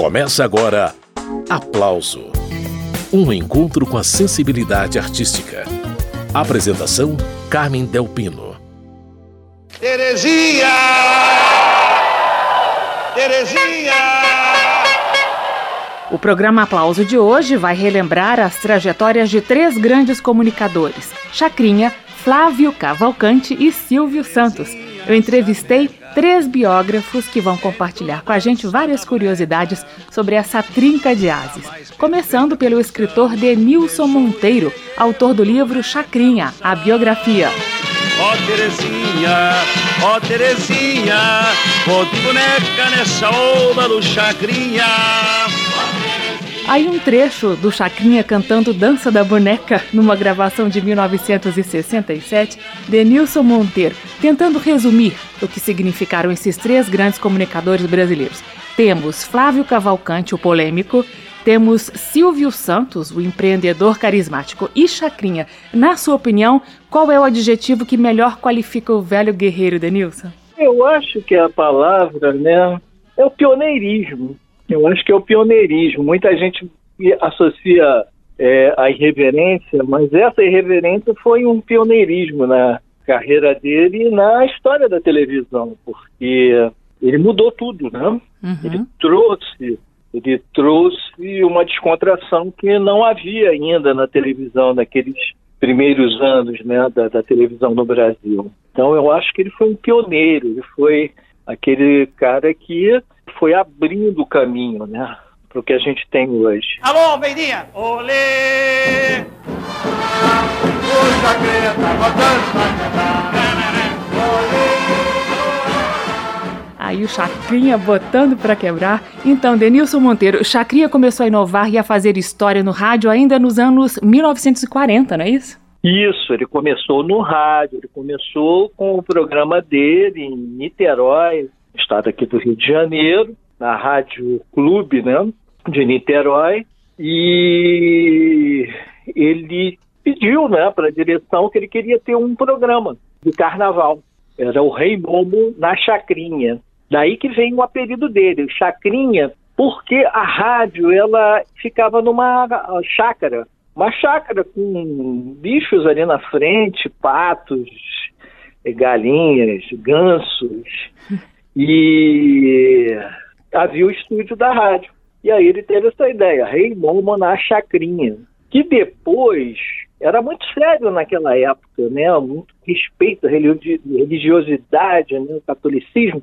Começa agora Aplauso Um encontro com a sensibilidade artística. Apresentação: Carmen Delpino. Terezinha! Terezinha! O programa Aplauso de hoje vai relembrar as trajetórias de três grandes comunicadores: Chacrinha, Flávio Cavalcante e Silvio Santos. Eu entrevistei três biógrafos que vão compartilhar com a gente várias curiosidades sobre essa trinca de ases. Começando pelo escritor Denilson Monteiro, autor do livro Chacrinha, a biografia. Ó oh, Terezinha, ó oh, Terezinha, vou de boneca nessa oba do Chacrinha. Aí um trecho do Chacrinha cantando Dança da Boneca numa gravação de 1967, Denilson Monteiro, tentando resumir o que significaram esses três grandes comunicadores brasileiros. Temos Flávio Cavalcante, o polêmico, temos Silvio Santos, o empreendedor carismático, e Chacrinha. Na sua opinião, qual é o adjetivo que melhor qualifica o velho guerreiro, Denilson? Eu acho que a palavra, né, é o pioneirismo. Eu acho que é o pioneirismo. Muita gente associa é, a irreverência, mas essa irreverência foi um pioneirismo na carreira dele e na história da televisão, porque ele mudou tudo, né? Uhum. Ele trouxe, ele trouxe uma descontração que não havia ainda na televisão naqueles primeiros anos, né, da, da televisão no Brasil. Então eu acho que ele foi um pioneiro, ele foi aquele cara que foi abrindo o caminho, né? Para o que a gente tem hoje. Alô, Beirinha! Olê! Puxa, creta, Aí o Chacrinha botando para quebrar. Então, Denilson Monteiro, Chacrinha começou a inovar e a fazer história no rádio ainda nos anos 1940, não é isso? Isso, ele começou no rádio, ele começou com o programa dele em Niterói, estado aqui do Rio de Janeiro, na Rádio Clube, né, de Niterói, e ele pediu, né, para a direção que ele queria ter um programa de carnaval. Era o Rei Momo na Chacrinha. Daí que vem o apelido dele, Chacrinha, porque a rádio ela ficava numa chácara, uma chácara com bichos ali na frente, patos, galinhas, gansos. E havia o estúdio da rádio. E aí ele teve essa ideia, Rei Momo na Chacrinha, que depois era muito sério naquela época, né? Muito respeito à religiosidade, né? o catolicismo.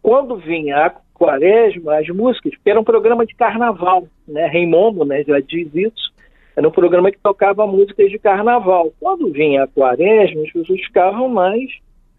Quando vinha a quaresma, as músicas, que era um programa de carnaval, né? Rei Momo, né? Já diz isso. Era um programa que tocava músicas de carnaval. Quando vinha a quaresma, as pessoas ficavam mais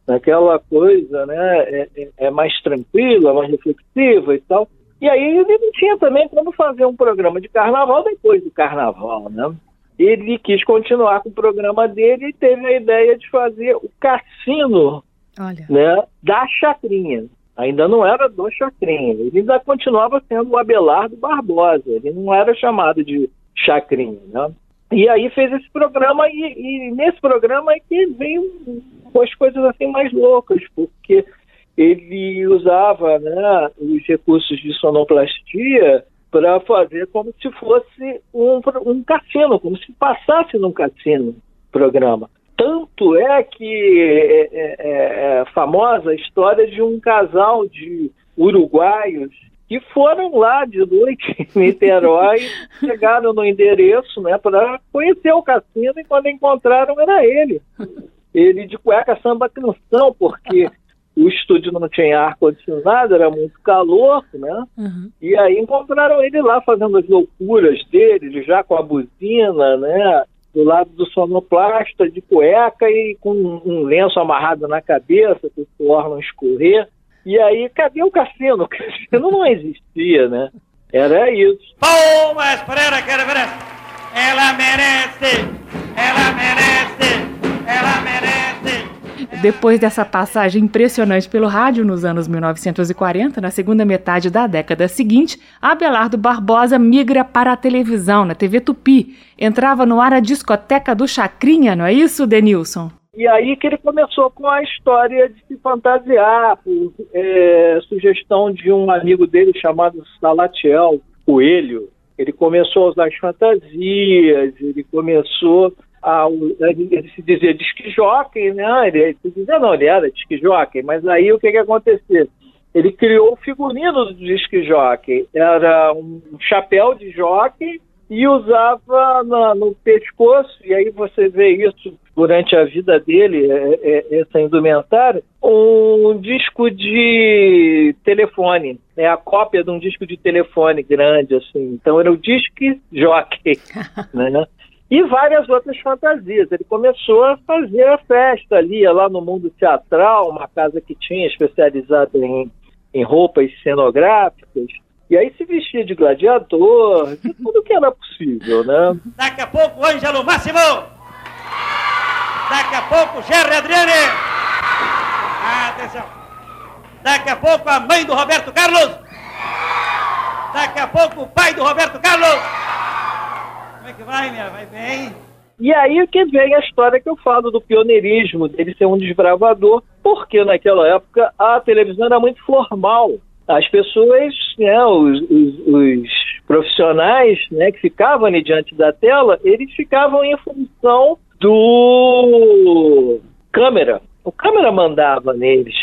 naquela coisa, né, é, é, é, mais tranquila, mais reflexiva e tal. E aí ele não tinha também como fazer um programa de carnaval depois do carnaval, né? Ele quis continuar com o programa dele e teve a ideia de fazer o cassino Olha. Né, da Chacrinha. Ainda não era do Chacrinha, ele ainda continuava sendo o Abelardo Barbosa, ele não era chamado de Chacrinha, né? E aí fez esse programa e, e nesse programa é que veio com as coisas assim mais loucas, porque ele usava né, os recursos de sonoplastia para fazer como se fosse um, um cassino, como se passasse num cassino programa. Tanto é que é, é, é, é famosa a história de um casal de uruguaios que foram lá de noite em Niterói, chegaram no endereço né, para conhecer o cassino e quando encontraram era ele ele de cueca samba canção, porque o estúdio não tinha ar-condicionado, era muito calor, né? Uhum. E aí encontraram ele lá fazendo as loucuras dele, já com a buzina, né? Do lado do sonoplasta, de cueca e com um lenço amarrado na cabeça, para o suor não escorrer. E aí, cadê o cassino? O cassino não existia, né? Era isso. Palmas para ela, que ela merece! Ela merece! Ela merece! Ela merece. Depois dessa passagem impressionante pelo rádio nos anos 1940, na segunda metade da década seguinte, Abelardo Barbosa migra para a televisão, na TV Tupi. Entrava no ar a discoteca do Chacrinha, não é isso, Denilson? E aí que ele começou com a história de se fantasiar, por é, sugestão de um amigo dele chamado Salatiel Coelho. Ele começou a usar as fantasias, ele começou a, ele se dizia disque né? Ele, se dizia, não, ele era disque mas aí o que que aconteceu? Ele criou o figurino do disque jockey. Era um chapéu de jockey e usava na, no pescoço, e aí você vê isso durante a vida dele, é, é, essa indumentária, um disco de telefone, é a cópia de um disco de telefone grande, assim. Então era o disque jockey, né? E várias outras fantasias. Ele começou a fazer a festa ali, lá no mundo teatral, uma casa que tinha especializada em, em roupas cenográficas. E aí se vestia de gladiador, de tudo que era possível, né? Daqui a pouco, Ângelo Máximo! Daqui a pouco, Gerry Adriane! Atenção! Daqui a pouco, a mãe do Roberto Carlos! Daqui a pouco, o pai do Roberto Carlos! Como é que vai, minha? Vai bem? E aí que vem a história que eu falo do pioneirismo, dele ser um desbravador, porque naquela época a televisão era muito formal as pessoas, né, os, os, os, profissionais né, que ficavam ali diante da tela, eles ficavam em função do câmera. O câmera mandava neles.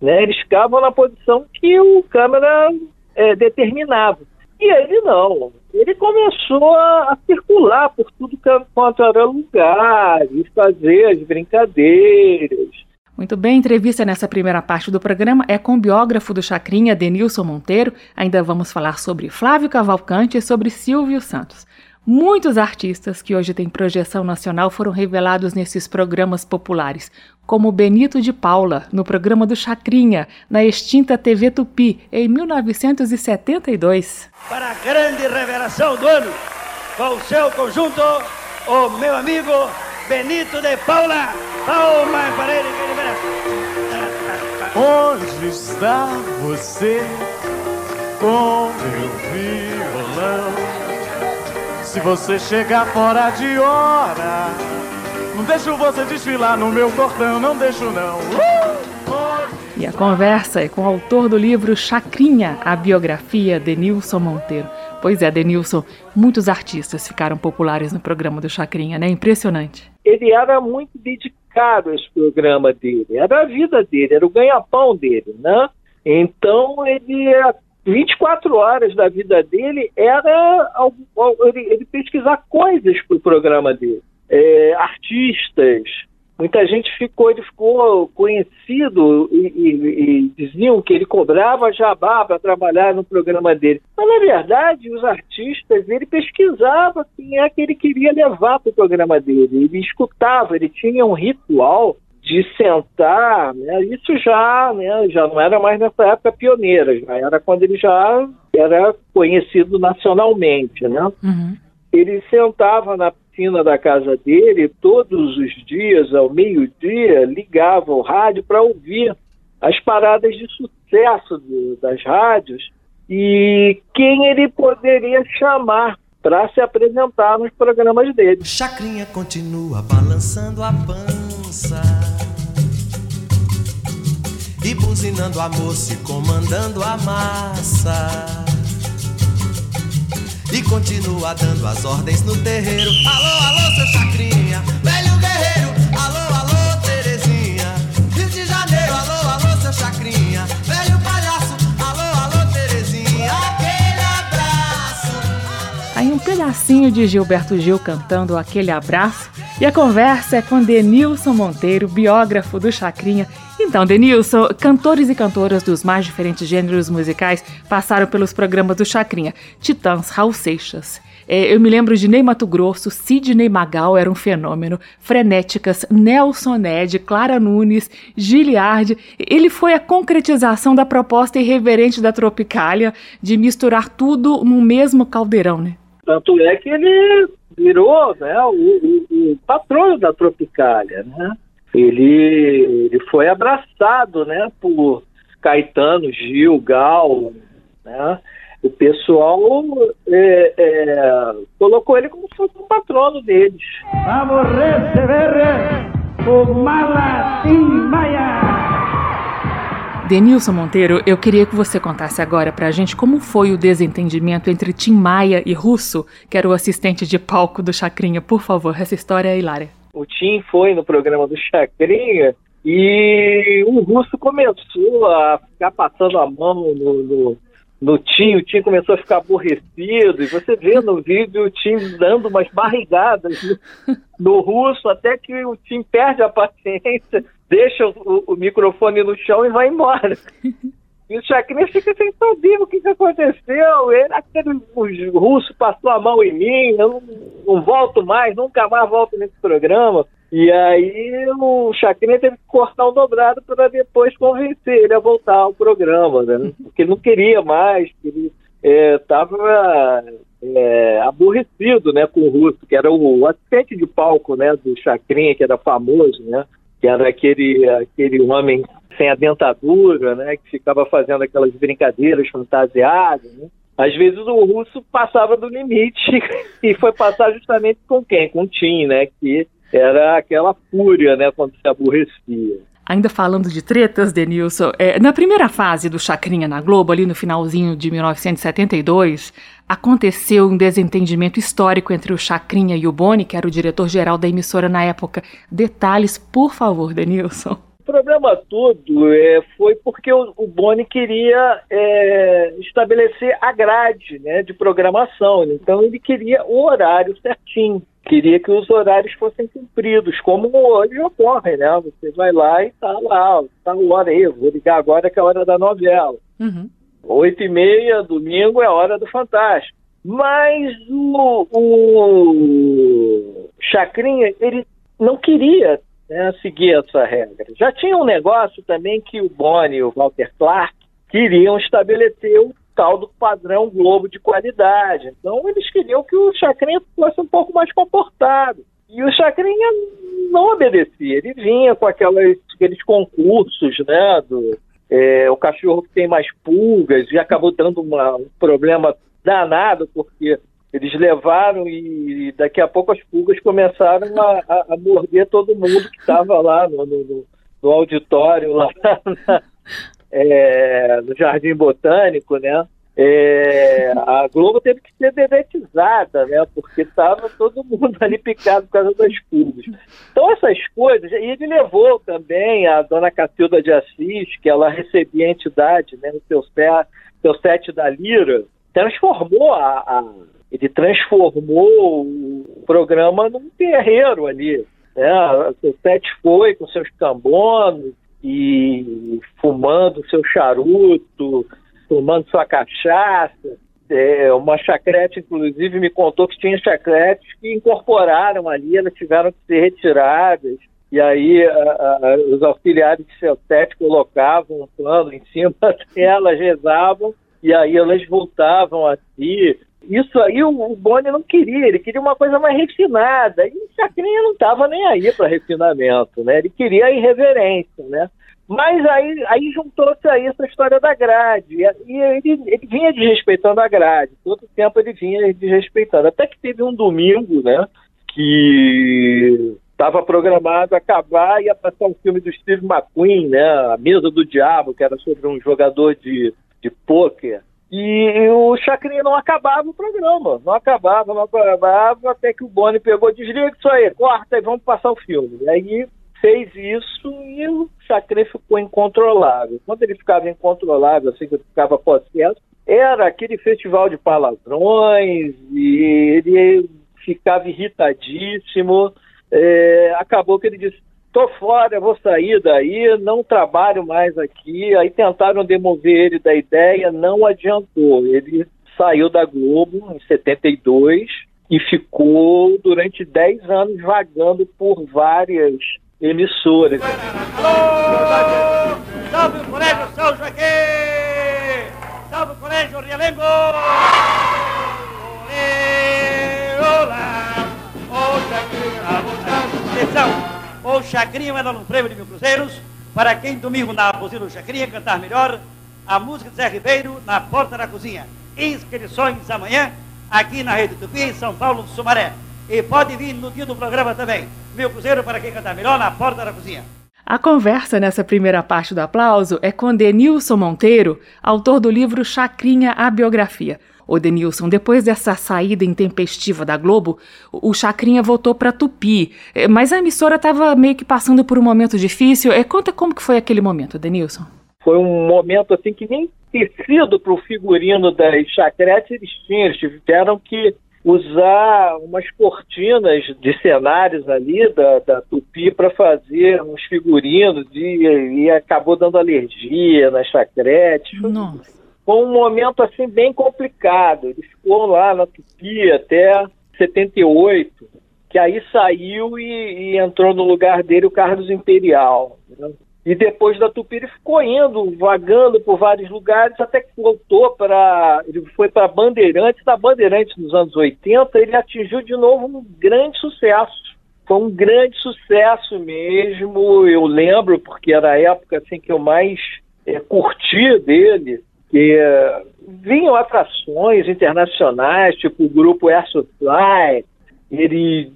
Né? Eles ficavam na posição que o câmera é, determinava. E ele não. Ele começou a, circular por tudo quanto era lugar, e fazer as brincadeiras. Muito bem, entrevista nessa primeira parte do programa é com o biógrafo do Chacrinha, Denilson Monteiro. Ainda vamos falar sobre Flávio Cavalcante e sobre Silvio Santos. Muitos artistas que hoje têm projeção nacional foram revelados nesses programas populares, como Benito de Paula, no programa do Chacrinha, na extinta TV Tupi, em 1972. Para a grande revelação do ano, com o seu conjunto, o meu amigo Benito de Paula. Palma para ele que ele merece. Onde está você com meu violão? Se você chegar fora de hora, não deixo você desfilar no meu cordão, não deixo não. Uh! E a conversa é com o autor do livro Chacrinha, a biografia de Nilson Monteiro. Pois é, Denilson, muitos artistas ficaram populares no programa do Chacrinha, né? Impressionante. Ele era muito dedicado a esse programa dele, era a vida dele, era o ganha-pão dele, né? Então ele 24 horas da vida dele era ele, pesquisar coisas para o programa dele. É, artistas, Muita gente ficou, ele ficou conhecido e, e, e diziam que ele cobrava jabá para trabalhar no programa dele. Mas, na verdade, os artistas, ele pesquisava quem é que ele queria levar para o programa dele. Ele escutava, ele tinha um ritual de sentar, né? isso já, né, já não era mais nessa época pioneira, já era quando ele já era conhecido nacionalmente, né? Uhum. Ele sentava na oficina da casa dele, todos os dias, ao meio-dia, ligava o rádio para ouvir as paradas de sucesso de, das rádios e quem ele poderia chamar para se apresentar nos programas dele. Chacrinha continua balançando a e buzinando a moça e comandando a massa e continua dando as ordens no terreiro. Alô, alô, seu chacrinha, velho guerreiro. Alô, alô, Terezinha, Rio de Janeiro. Alô, alô, seu chacrinha, velho palhaço. Alô, alô, Terezinha, aquele abraço. Aí um pedacinho de Gilberto Gil cantando aquele abraço. E a conversa é com Denilson Monteiro, biógrafo do Chacrinha então, Denilson, cantores e cantoras dos mais diferentes gêneros musicais passaram pelos programas do Chacrinha. Titãs, Raul Seixas. É, eu me lembro de Ney Mato Grosso, Sidney Magal era um fenômeno, Frenéticas, Nelson Ned, Clara Nunes, Giliard. Ele foi a concretização da proposta irreverente da Tropicália de misturar tudo num mesmo caldeirão, né? Tanto é que ele virou né, o, o, o patrono da Tropicália, né? ele, ele foi abraçado né, por Caetano, Gil, Gal, né? O pessoal é, é, colocou ele como se fosse um patrono deles. Vamos receber o Malatim Maia. Denilson Monteiro, eu queria que você contasse agora pra gente como foi o desentendimento entre Tim Maia e Russo, que era o assistente de palco do Chacrinha. Por favor, essa história é hilária. O Tim foi no programa do Chacrinha e o Russo começou a ficar passando a mão no, no, no Tim, o Tim começou a ficar aborrecido, e você vê no vídeo o Tim dando umas barrigadas no, no Russo, até que o Tim perde a paciência, deixa o, o microfone no chão e vai embora. E o Chacrinha fica sem saber o que, que aconteceu. Ele, aquele o russo passou a mão em mim, eu não, não volto mais, nunca mais volto nesse programa. E aí o Chacrinha teve que cortar o dobrado para depois convencer ele a voltar ao programa, né? Porque ele não queria mais, ele estava é, aborrecido né, com o Russo, que era o assistente de palco né, do Chacrinha, que era famoso, né? Que era aquele, aquele homem sem a dentadura, né? Que ficava fazendo aquelas brincadeiras fantasiadas, né? Às vezes o russo passava do limite e foi passar justamente com quem? Com o Tim, né? Que era aquela fúria, né, quando se aborrecia. Ainda falando de tretas, Denilson, é, na primeira fase do Chacrinha na Globo, ali no finalzinho de 1972, aconteceu um desentendimento histórico entre o Chacrinha e o Boni, que era o diretor-geral da emissora na época. Detalhes, por favor, Denilson. O problema todo é, foi porque o, o Boni queria é, estabelecer a grade né, de programação. Então ele queria o horário certinho queria que os horários fossem cumpridos, como hoje ocorre, né? Você vai lá e tá lá, tá o hora aí, vou ligar agora que é a hora da novela. Uhum. Oito e meia, domingo é hora do Fantástico. Mas o, o Chacrinha, ele não queria né, seguir essa regra. Já tinha um negócio também que o Boni e o Walter Clark queriam estabelecer o tal do padrão Globo de qualidade. Então eles queriam que o Chacrinha fosse um pouco mais comportado. E o Chacrinha não obedecia, ele vinha com aquelas, aqueles concursos, né, do é, o cachorro que tem mais pulgas, e acabou dando uma, um problema danado, porque eles levaram e daqui a pouco as pulgas começaram a, a, a morder todo mundo que estava lá no, no, no, auditório, lá na, é, no Jardim Botânico, né? É, a Globo teve que ser dedetizada, né? Porque estava todo mundo ali picado por causa das pulgas. Então essas coisas, e ele levou também a dona Cacilda de Assis, que ela recebia a entidade né, no seu, seu set da Lira, transformou a, a, ele transformou o programa num terreiro ali. Né? O seu set foi com seus cambonos, e fumando seu charuto, tomando sua cachaça. É, uma chacrete, inclusive, me contou que tinha chacretes que incorporaram ali, elas tiveram que ser retiradas. E aí a, a, os auxiliares de set colocavam um pano em cima delas, rezavam, e aí elas voltavam a si. Isso aí o, o Boni não queria, ele queria uma coisa mais refinada. E o Chacrinha não estava nem aí para refinamento, né? Ele queria a irreverência, né? Mas aí, aí juntou-se aí essa história da grade. E ele, ele vinha desrespeitando a grade. Todo tempo ele vinha desrespeitando. Até que teve um domingo, né? Que estava programado acabar e ia passar um filme do Steve McQueen, né? A Mesa do Diabo, que era sobre um jogador de, de pôquer. E o Chacrinha não acabava o programa, não acabava, não acabava, até que o Boni pegou, desliga isso aí, corta e vamos passar o filme. E aí fez isso e o Chacrinha ficou incontrolável. Quando ele ficava incontrolável, assim que ficava possesso, era aquele festival de palavrões e ele ficava irritadíssimo. É, acabou que ele disse: tô fora, vou sair daí, não trabalho mais aqui. Aí tentaram demover ele da ideia, não adiantou. Ele saiu da Globo em 72 e ficou durante 10 anos vagando por várias emissoras. Salve o Colégio São Joaquim! Salve o Colégio Rialengo! Olê, olá! Atenção! O Chacrinha vai dar um prêmio de mil cruzeiros para quem domingo na aposina do Chacrinha cantar melhor a música de Zé Ribeiro na porta da cozinha. Inscrições amanhã aqui na Rede Tupi, em São Paulo, Sumaré. E pode vir no dia do programa também. Meu cruzeiro para quem cantar melhor na porta da cozinha. A conversa nessa primeira parte do aplauso é com Denilson Monteiro, autor do livro Chacrinha, a Biografia. O Denilson, depois dessa saída intempestiva da Globo, o Chacrinha voltou para Tupi, é, mas a emissora estava meio que passando por um momento difícil. É, conta como que foi aquele momento, Denilson. Foi um momento assim que nem tecido para o figurino das chacretes eles tinham, eles tiveram que usar umas cortinas de cenários ali da, da Tupi para fazer uns figurinos e, e, acabou dando alergia nas chacretes. Nossa. Foi um momento assim bem complicado. Ele ficou lá na Tupi até 78, que aí saiu e, e entrou no lugar dele o Carlos Imperial. Né? E depois da Tupi ele ficou indo, vagando por vários lugares, até que voltou para. Ele foi para Bandeirantes, da Bandeirantes nos anos 80, ele atingiu de novo um grande sucesso. Foi um grande sucesso mesmo, eu lembro, porque era a época assim, que eu mais é, curti dele, que é, vinham atrações internacionais, tipo o grupo Air Supply, ele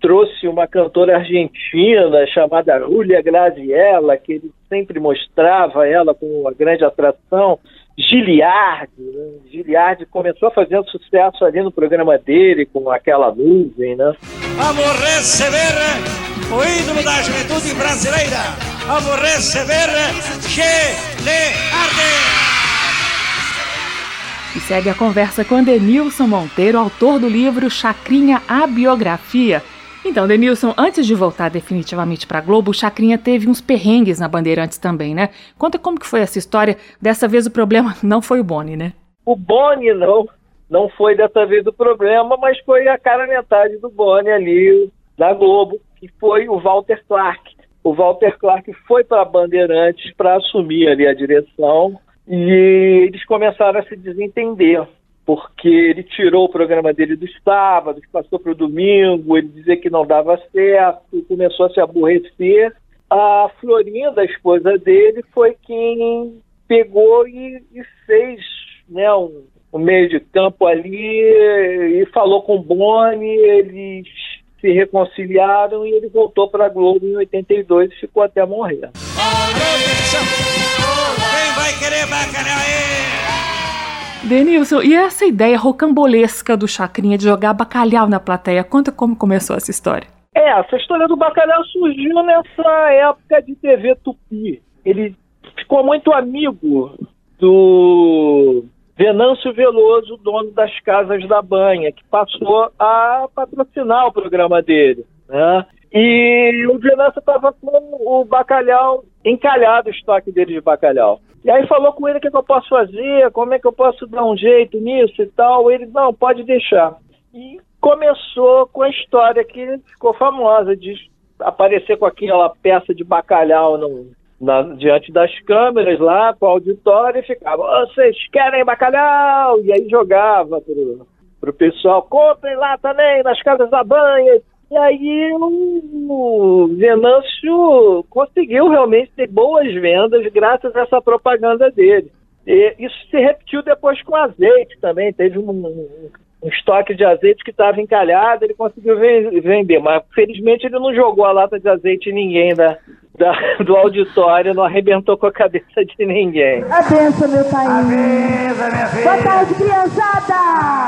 trouxe uma cantora argentina chamada Julia Graziella, que ele sempre mostrava ela como uma grande atração. Giliardi, né? Giliardi começou a fazer sucesso ali no programa dele com aquela nuvem, né? Vamos receber o ídolo da juventude brasileira. Vamos receber Giliardi. E segue a conversa com Denilson Monteiro, autor do livro Chacrinha, a Biografia, então, Denilson, antes de voltar definitivamente para Globo, o Chacrinha teve uns perrengues na Bandeirantes também, né? Conta como que foi essa história. Dessa vez o problema não foi o Boni, né? O Boni não, não foi dessa vez o problema, mas foi a cara metade do Boni ali da Globo, que foi o Walter Clark. O Walter Clark foi para Bandeirantes para assumir ali a direção e eles começaram a se desentender porque ele tirou o programa dele do sábado, passou para o domingo, ele dizia que não dava certo, começou a se aborrecer. A Florinda, a esposa dele, foi quem pegou e, e fez né, um, um, meio de campo ali e falou com o Boni, eles se reconciliaram e ele voltou para a Globo em 82 e ficou até morrer. Quem vai querer bacalhau aí? Denilson, e essa ideia rocambolesca do Chacrinha de jogar bacalhau na plateia? Conta como começou essa história. É, essa história do bacalhau surgiu nessa época de TV Tupi. Ele ficou muito amigo do Venâncio Veloso, dono das Casas da Banha, que passou a patrocinar o programa dele. Né? E o Venâncio estava com o bacalhau encalhado, o estoque dele de bacalhau. E aí falou com ele o que, que, eu posso fazer, como é que eu posso dar um jeito nisso e tal. Ele, não, pode deixar. E começou com a história que ficou famosa de aparecer com aquela peça de bacalhau no, na, diante das câmeras lá, com o auditório, e ficava, vocês querem bacalhau? E aí jogava pro, pro pessoal, comprem lá também, nas casas da banha e aí o Venâncio conseguiu realmente ter boas vendas graças a essa propaganda dele. E isso se repetiu depois com azeite também. Teve um, um estoque de azeite que estava encalhado, ele conseguiu vender, mas felizmente ele não jogou a lata de azeite em ninguém da, da, do auditório, não arrebentou com a cabeça de ninguém. A benção, meu pai. Boa tarde, criançada!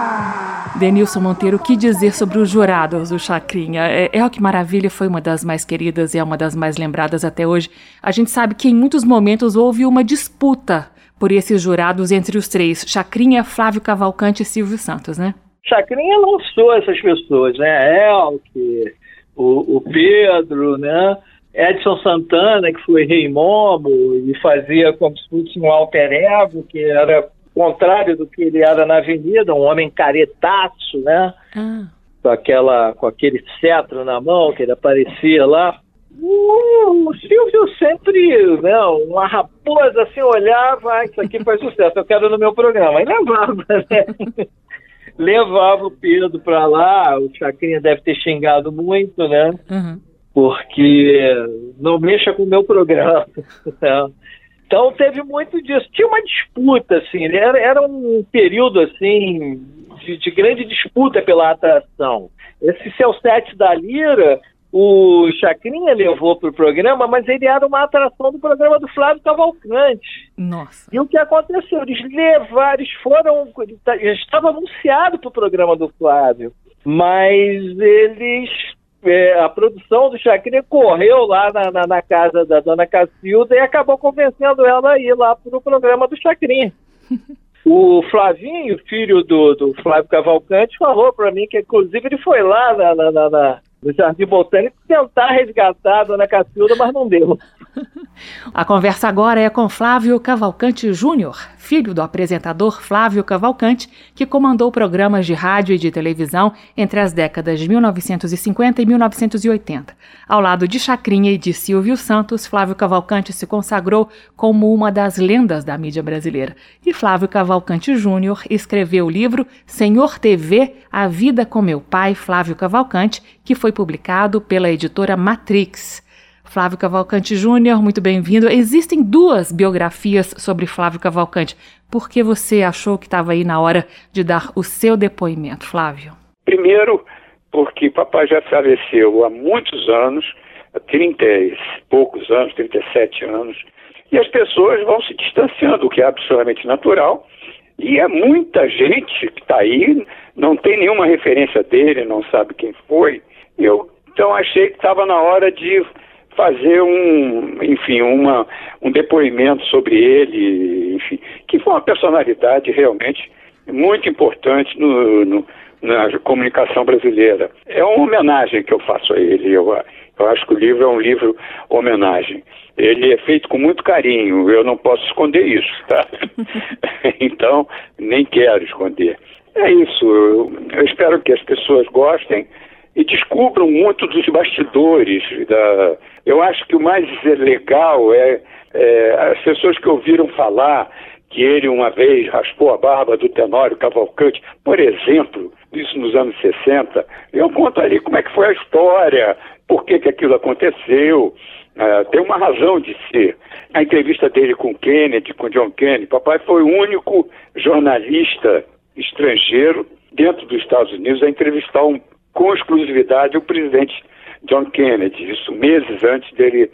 Denilson Monteiro, o que dizer sobre os jurados do Chacrinha? É, é o que maravilha, foi uma das mais queridas e é uma das mais lembradas até hoje. A gente sabe que em muitos momentos houve uma disputa por esses jurados entre os três: Chacrinha, Flávio Cavalcante e Silvio Santos, né? Chacrinha lançou essas pessoas, né? Elke, o, o Pedro, né? Edson Santana, que foi Rei Momo e fazia como se fosse um alter ego, que era contrário do que ele era na avenida, um homem caretaço, né? Ah. Com, aquela, com aquele cetro na mão que ele aparecia lá. O Silvio sempre, né, uma raposa assim, olhava, ah, isso aqui faz sucesso, eu quero no meu programa. E levava, né? Levava o Pedro para lá, o Chacrinha deve ter xingado muito, né? Uhum. Porque não mexa com o meu programa. Né? Então teve muito disso. Tinha uma disputa, assim, era, era um período assim de, de grande disputa pela atração. esse seu set da Lira, o Chacrinha levou para o programa, mas ele era uma atração do programa do Flávio Cavalcante. Nossa. E o que aconteceu? Eles levaram, eles foram, estava anunciado para o programa do Flávio, mas eles é, a produção do Chacrinha correu lá na, na, na, casa da dona Cacilda e acabou convencendo ela a ir lá para o programa do Chacrinha. o Flavinho, filho do, do Flávio Cavalcante, falou para mim que, inclusive, ele foi lá na, na, na no Jardim Botânico tentar resgatar a dona Cacilda, mas não deu. A conversa agora é com Flávio Cavalcante Júnior, filho do apresentador Flávio Cavalcante, que comandou programas de rádio e de televisão entre as décadas de 1950 e 1980. Ao lado de Chacrinha e de Silvio Santos, Flávio Cavalcante se consagrou como uma das lendas da mídia brasileira. E Flávio Cavalcante Júnior escreveu o livro Senhor TV, A Vida com Meu Pai, Flávio Cavalcante, que foi publicado pela editora Matrix. Flávio Cavalcante Júnior, muito bem-vindo. Existem duas biografias sobre Flávio Cavalcante. Por que você achou que estava aí na hora de dar o seu depoimento, Flávio? Primeiro, porque papai já faleceu há muitos anos, há 30 e poucos anos, 37 anos, e as pessoas vão se distanciando, o que é absolutamente natural. E é muita gente que está aí, não tem nenhuma referência dele, não sabe quem foi. Eu então achei que estava na hora de fazer um, enfim, uma, um depoimento sobre ele, enfim, que foi uma personalidade realmente muito importante no, no, na comunicação brasileira. É uma homenagem que eu faço a ele. Eu, eu acho que o livro é um livro homenagem. Ele é feito com muito carinho, eu não posso esconder isso, tá? então, nem quero esconder. É isso, eu, eu espero que as pessoas gostem e descubram muito dos bastidores. Da... Eu acho que o mais legal é, é as pessoas que ouviram falar que ele uma vez raspou a barba do Tenório Cavalcante, por exemplo, isso nos anos 60. Eu conto ali como é que foi a história, por que, que aquilo aconteceu. Uh, tem uma razão de ser. A entrevista dele com Kennedy, com John Kennedy, papai foi o único jornalista estrangeiro dentro dos Estados Unidos a entrevistar um com exclusividade o presidente John Kennedy, isso meses antes dele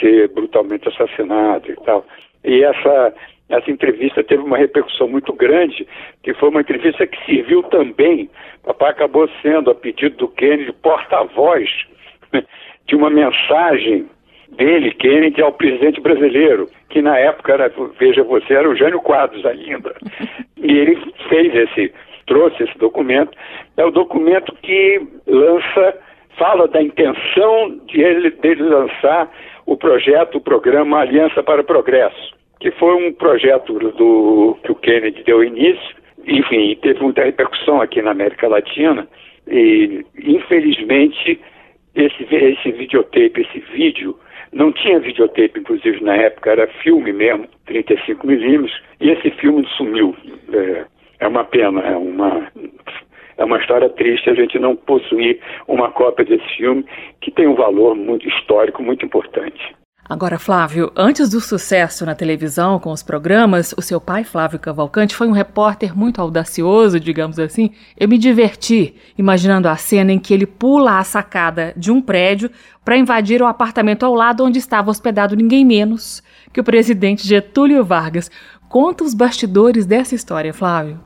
ser brutalmente assassinado e tal. E essa, essa entrevista teve uma repercussão muito grande, que foi uma entrevista que serviu também, papai acabou sendo, a pedido do Kennedy, porta-voz de uma mensagem dele, Kennedy, ao presidente brasileiro, que na época era, veja você, era o Jânio Quadros ainda. E ele fez esse trouxe esse documento, é o documento que lança, fala da intenção de ele, dele lançar o projeto, o programa Aliança para o Progresso, que foi um projeto do que o Kennedy deu início, enfim, teve muita repercussão aqui na América Latina, e infelizmente esse, esse videotape, esse vídeo, não tinha videotape, inclusive, na época, era filme mesmo, 35 milímetros, e esse filme sumiu. É, é uma pena, é uma, é uma história triste a gente não possuir uma cópia desse filme que tem um valor muito histórico muito importante. Agora, Flávio, antes do sucesso na televisão com os programas, o seu pai, Flávio Cavalcante, foi um repórter muito audacioso, digamos assim. Eu me diverti imaginando a cena em que ele pula a sacada de um prédio para invadir o apartamento ao lado onde estava hospedado ninguém menos que o presidente Getúlio Vargas. Conta os bastidores dessa história, Flávio.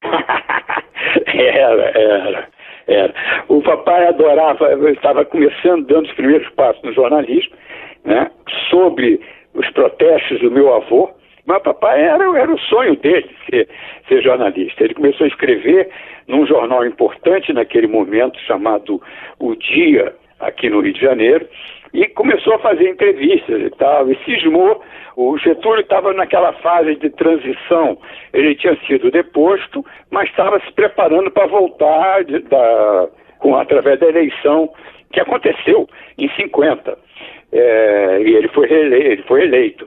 era, era, era. O papai adorava, estava começando, dando os primeiros passos no jornalismo, né, sobre os protestos do meu avô, mas papai era, era o sonho dele ser, ser jornalista. Ele começou a escrever num jornal importante naquele momento, chamado O Dia, aqui no Rio de Janeiro, e começou a fazer entrevistas e tal, e cismou. O Getúlio estava naquela fase de transição, ele tinha sido deposto, mas estava se preparando para voltar de, da, com, através da eleição que aconteceu em 50. É, e ele foi, ele foi eleito.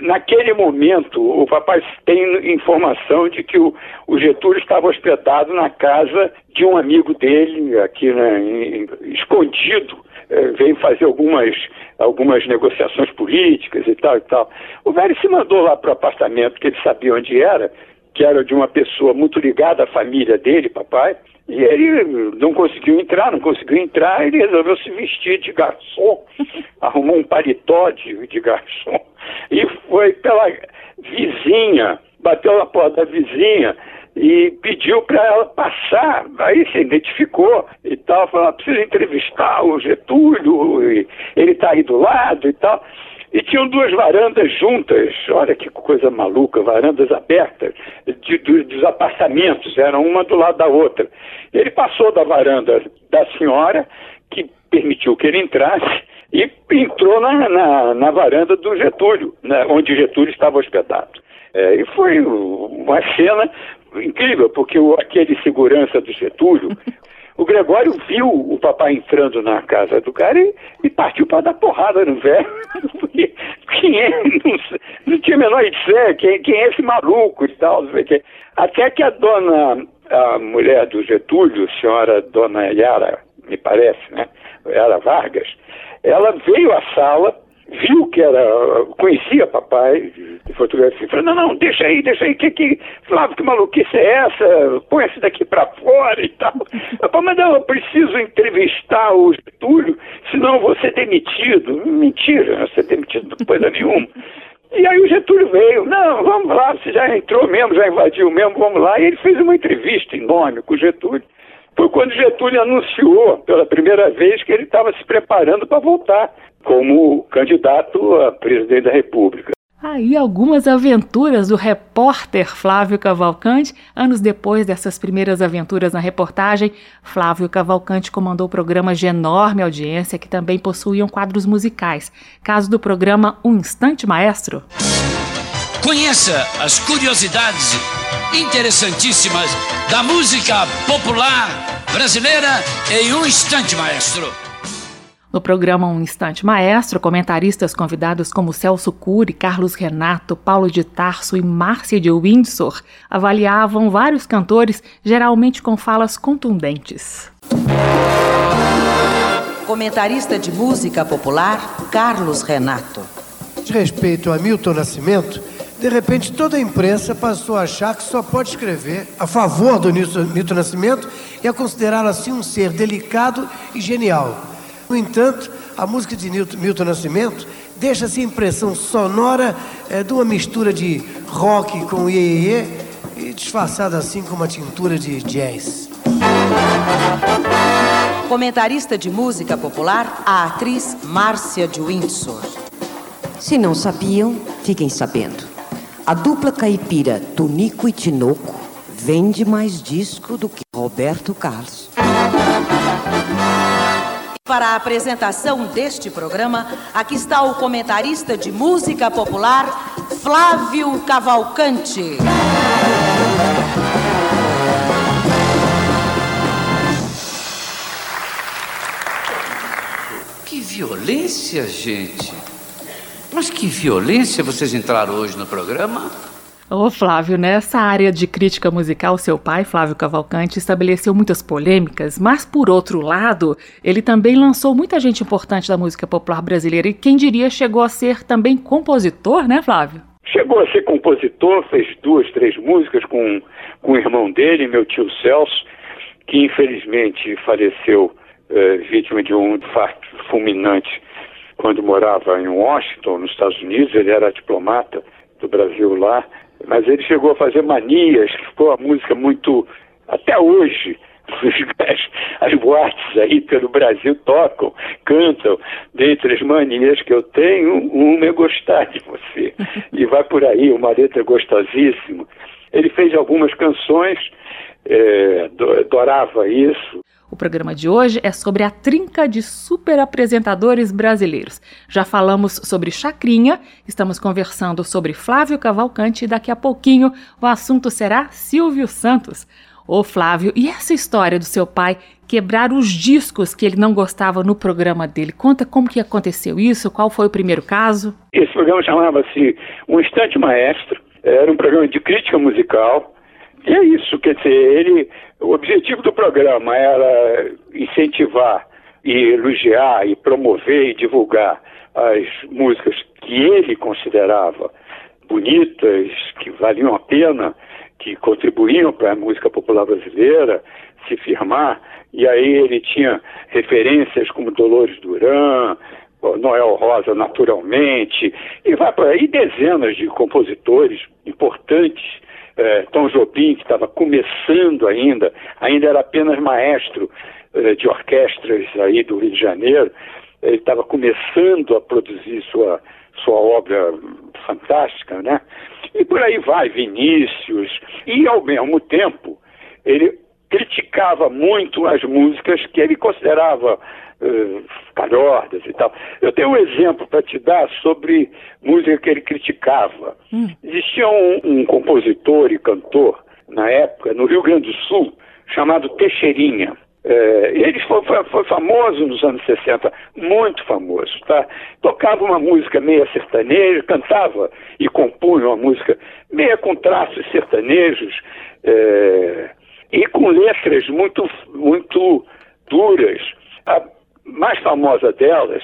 Naquele momento, o papai tem informação de que o, o Getúlio estava hospedado na casa de um amigo dele, aqui né, em, escondido, é, veio fazer algumas, algumas negociações políticas e tal e tal. O velho se mandou lá para o apartamento, que ele sabia onde era, que era de uma pessoa muito ligada à família dele, papai, e ele não conseguiu entrar, não conseguiu entrar, ele resolveu se vestir de garçom, arrumou um paletó de, de garçom e foi pela vizinha, bateu na porta da vizinha e pediu para ela passar. Aí se identificou e tal, falou, precisa entrevistar o Getúlio, ele está aí do lado e tal. E tinham duas varandas juntas, olha que coisa maluca, varandas abertas, de, de, dos apartamentos, eram uma do lado da outra. Ele passou da varanda da senhora, que permitiu que ele entrasse, e entrou na, na, na varanda do Getúlio, né, onde Getúlio estava hospedado. É, e foi uma cena incrível, porque o, aquele segurança do Getúlio O Gregório viu o papai entrando na casa do cara e, e partiu para dar porrada no velho. quem é? Não, não, tinha a menor ideia quem, quem é esse maluco e tal. Até que a dona, a mulher do Getúlio, senhora dona Yara, me parece, né? Yara Vargas, ela veio à sala viu que era, conhecia papai de fotografia, falou, não, não, deixa aí, deixa aí, que, que, Flávio, que maluquice é essa? Põe esse daqui para fora e tal. Eu mas não, eu preciso entrevistar o Getúlio, senão eu vou ser demitido. Mentira, não ser demitido de coisa nenhuma. E aí o Getúlio veio, não, vamos lá, você já entrou mesmo, já invadiu mesmo, vamos lá. E ele fez uma entrevista enorme com o Getúlio. Foi quando Getúlio anunciou pela primeira vez que ele estava se preparando para voltar como candidato a presidente da República. Aí algumas aventuras do repórter Flávio Cavalcante. Anos depois dessas primeiras aventuras na reportagem, Flávio Cavalcante comandou programas de enorme audiência que também possuíam quadros musicais. Caso do programa Um Instante Maestro. Conheça as curiosidades interessantíssimas da música popular brasileira em Um Instante Maestro. No programa Um Instante Maestro, comentaristas convidados como Celso Cury, Carlos Renato, Paulo de Tarso e Márcia de Windsor avaliavam vários cantores, geralmente com falas contundentes. Comentarista de música popular, Carlos Renato. De respeito a Milton Nascimento, de repente toda a imprensa passou a achar que só pode escrever a favor do Milton Nascimento e a considerá-lo assim um ser delicado e genial. No entanto, a música de Milton Nascimento deixa essa impressão sonora é, de uma mistura de rock com iê, e disfarçada assim com uma tintura de jazz. Comentarista de música popular, a atriz Márcia de Windsor. Se não sabiam, fiquem sabendo. A dupla caipira Tonico e Tinoco vende mais disco do que Roberto Carlos. Para a apresentação deste programa, aqui está o comentarista de música popular, Flávio Cavalcante. Que violência, gente! Mas que violência vocês entraram hoje no programa? Ô Flávio, nessa área de crítica musical, seu pai, Flávio Cavalcante, estabeleceu muitas polêmicas, mas por outro lado, ele também lançou muita gente importante da música popular brasileira e quem diria chegou a ser também compositor, né, Flávio? Chegou a ser compositor, fez duas, três músicas com, com o irmão dele, meu tio Celso, que infelizmente faleceu é, vítima de um infarto fulminante quando morava em Washington, nos Estados Unidos. Ele era diplomata do Brasil lá mas ele chegou a fazer manias, que ficou a música muito. Até hoje, as, as boates aí pelo Brasil tocam, cantam. Dentre as manias que eu tenho, uma é gostar de você. E vai por aí, uma letra gostosíssima. Ele fez algumas canções, é, adorava isso. O programa de hoje é sobre a trinca de super apresentadores brasileiros. Já falamos sobre Chacrinha, estamos conversando sobre Flávio Cavalcante e daqui a pouquinho o assunto será Silvio Santos. Ô Flávio, e essa história do seu pai quebrar os discos que ele não gostava no programa dele? Conta como que aconteceu isso, qual foi o primeiro caso? Esse programa chamava-se Um Instante Maestro, era um programa de crítica musical, e é isso, quer dizer, ele o objetivo do programa era incentivar e elogiar e promover e divulgar as músicas que ele considerava bonitas, que valiam a pena, que contribuíam para a música popular brasileira se firmar, e aí ele tinha referências como Dolores Duran, Noel Rosa naturalmente, e vai para aí dezenas de compositores importantes. É, Tom Jobim, que estava começando ainda, ainda era apenas maestro é, de orquestras aí do Rio de Janeiro, ele estava começando a produzir sua, sua obra fantástica, né? E por aí vai, Vinícius, e ao mesmo tempo ele criticava muito as músicas que ele considerava uh, calhordas e tal. Eu tenho um exemplo para te dar sobre música que ele criticava. Hum. Existia um, um compositor e cantor na época, no Rio Grande do Sul, chamado Teixeirinha. É, ele foi, foi, foi, famoso nos anos 60, muito famoso, tá? Tocava uma música meia sertaneja, cantava e compunha uma música meia com traços sertanejos é, e com letras muito, muito duras. A mais famosa delas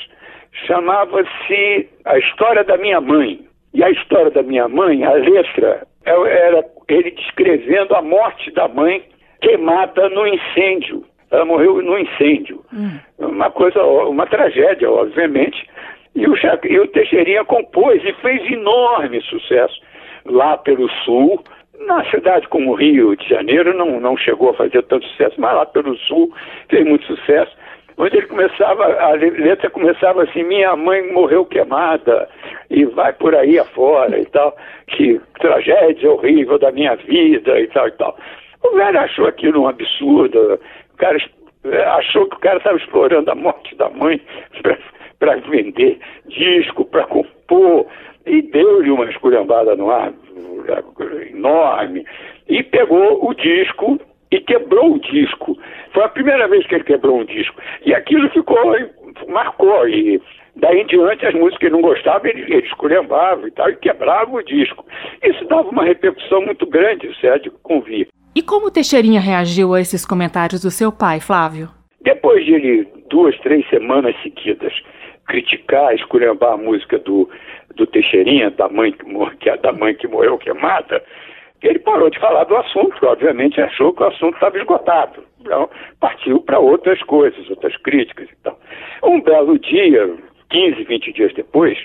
chamava-se A História da Minha Mãe. E a história da minha mãe, a letra, é, era ele descrevendo a morte da mãe queimada no incêndio ela morreu no incêndio. Hum. Uma coisa, uma tragédia, obviamente. E o, e o Teixeirinha compôs e fez enorme sucesso lá pelo sul. Na cidade como Rio de Janeiro não, não chegou a fazer tanto sucesso, mas lá pelo sul fez muito sucesso. Onde ele começava, a letra começava assim, minha mãe morreu queimada, e vai por aí afora e tal, que tragédia horrível da minha vida e tal e tal. O velho achou aquilo um absurdo, cara é, achou que o cara estava explorando a morte da mãe para vender disco, para compor, e deu-lhe uma esculhambada no ar enorme, e pegou o disco e quebrou o disco. Foi a primeira vez que ele quebrou um disco. E aquilo ficou, marcou. E daí em diante as músicas que ele não gostava, ele, ele esculhambava e tal, e quebrava o disco. Isso dava uma repercussão muito grande, o Sérgio convia. E como Teixeirinha reagiu a esses comentários do seu pai, Flávio? Depois de ele, duas, três semanas seguidas, criticar, esculhambar a música do, do Teixeirinha, da mãe, que, da mãe que morreu queimada, ele parou de falar do assunto, obviamente achou que o assunto estava esgotado. Então, partiu para outras coisas, outras críticas e tal. Um belo dia, 15, 20 dias depois,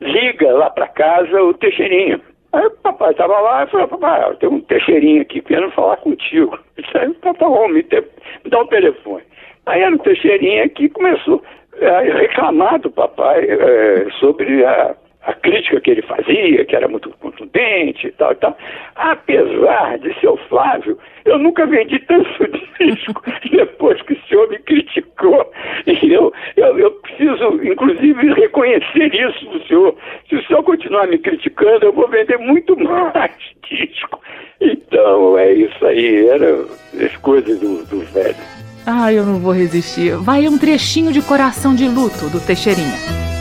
liga lá para casa o Teixeirinha. Aí o papai estava lá e falou, papai, tem um Teixeirinho aqui querendo falar contigo. Disse, tá, tá bom, me, me dá o um telefone. Aí era um Teixeirinha que começou a reclamar do papai é, sobre a, a crítica que ele fazia, que era muito contundente e tal e tal. Apesar de ser o Flávio, eu nunca vendi tanto disco depois que o senhor me criticou. E eu, eu, eu preciso, inclusive, reconhecer isso do senhor. Se o senhor continuar me criticando, eu vou vender muito mais disco. Então, é isso aí. Eram as coisas do, do velho. Ah, eu não vou resistir. Vai um trechinho de Coração de Luto, do Teixeirinha.